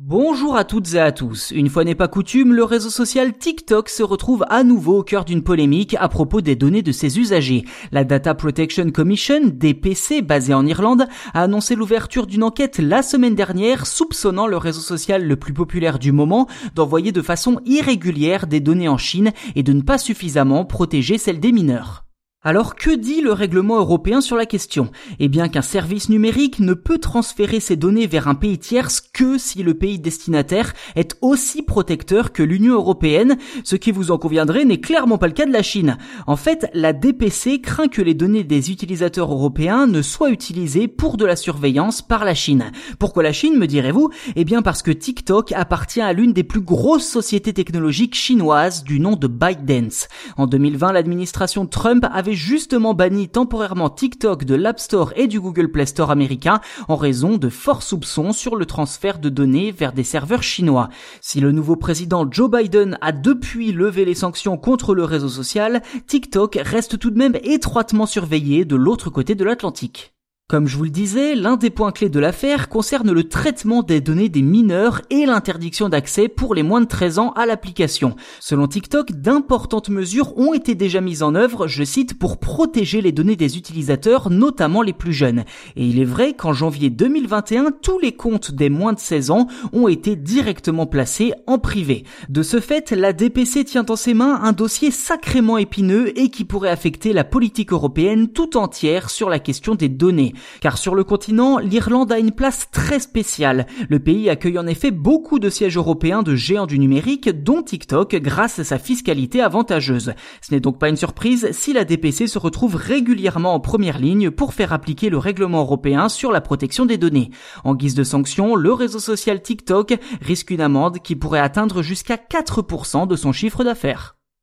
Bonjour à toutes et à tous. Une fois n'est pas coutume, le réseau social TikTok se retrouve à nouveau au cœur d'une polémique à propos des données de ses usagers. La Data Protection Commission, DPC, basée en Irlande, a annoncé l'ouverture d'une enquête la semaine dernière soupçonnant le réseau social le plus populaire du moment d'envoyer de façon irrégulière des données en Chine et de ne pas suffisamment protéger celles des mineurs. Alors que dit le règlement européen sur la question? Eh bien qu'un service numérique ne peut transférer ses données vers un pays tierce que si le pays destinataire est aussi protecteur que l'Union européenne, ce qui vous en conviendrez n'est clairement pas le cas de la Chine. En fait, la DPC craint que les données des utilisateurs européens ne soient utilisées pour de la surveillance par la Chine. Pourquoi la Chine, me direz-vous? Eh bien parce que TikTok appartient à l'une des plus grosses sociétés technologiques chinoises du nom de ByteDance. En 2020, l'administration Trump avait justement banni temporairement TikTok de l'App Store et du Google Play Store américain en raison de forts soupçons sur le transfert de données vers des serveurs chinois. Si le nouveau président Joe Biden a depuis levé les sanctions contre le réseau social, TikTok reste tout de même étroitement surveillé de l'autre côté de l'Atlantique. Comme je vous le disais, l'un des points clés de l'affaire concerne le traitement des données des mineurs et l'interdiction d'accès pour les moins de 13 ans à l'application. Selon TikTok, d'importantes mesures ont été déjà mises en œuvre, je cite, pour protéger les données des utilisateurs, notamment les plus jeunes. Et il est vrai qu'en janvier 2021, tous les comptes des moins de 16 ans ont été directement placés en privé. De ce fait, la DPC tient en ses mains un dossier sacrément épineux et qui pourrait affecter la politique européenne tout entière sur la question des données. Car sur le continent, l'Irlande a une place très spéciale. Le pays accueille en effet beaucoup de sièges européens de géants du numérique, dont TikTok, grâce à sa fiscalité avantageuse. Ce n'est donc pas une surprise si la DPC se retrouve régulièrement en première ligne pour faire appliquer le règlement européen sur la protection des données. En guise de sanction, le réseau social TikTok risque une amende qui pourrait atteindre jusqu'à 4% de son chiffre d'affaires.